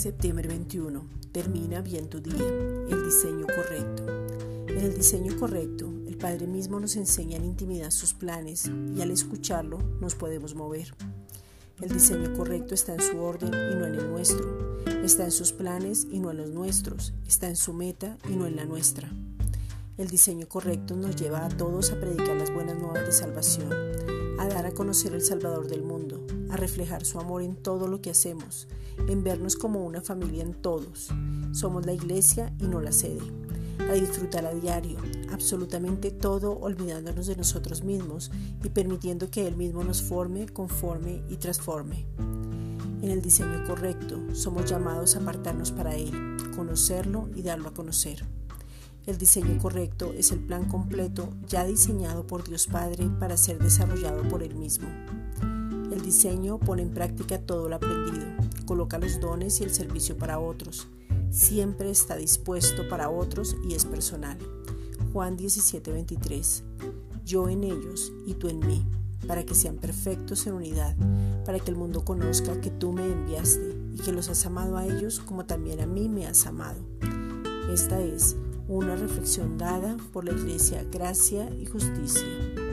Septiembre 21. Termina bien tu día. El diseño correcto. En el diseño correcto, el Padre mismo nos enseña en intimidad sus planes y al escucharlo nos podemos mover. El diseño correcto está en su orden y no en el nuestro. Está en sus planes y no en los nuestros. Está en su meta y no en la nuestra. El diseño correcto nos lleva a todos a predicar las buenas nuevas de salvación, a dar a conocer el Salvador del mundo, a reflejar su amor en todo lo que hacemos, en vernos como una familia en todos. Somos la iglesia y no la sede. A disfrutar a diario, absolutamente todo olvidándonos de nosotros mismos y permitiendo que Él mismo nos forme, conforme y transforme. En el diseño correcto somos llamados a apartarnos para Él, conocerlo y darlo a conocer. El diseño correcto es el plan completo ya diseñado por Dios Padre para ser desarrollado por Él mismo. El diseño pone en práctica todo lo aprendido, coloca los dones y el servicio para otros, siempre está dispuesto para otros y es personal. Juan 17:23 Yo en ellos y tú en mí, para que sean perfectos en unidad, para que el mundo conozca que tú me enviaste y que los has amado a ellos como también a mí me has amado. Esta es una reflexión dada por la Iglesia Gracia y Justicia.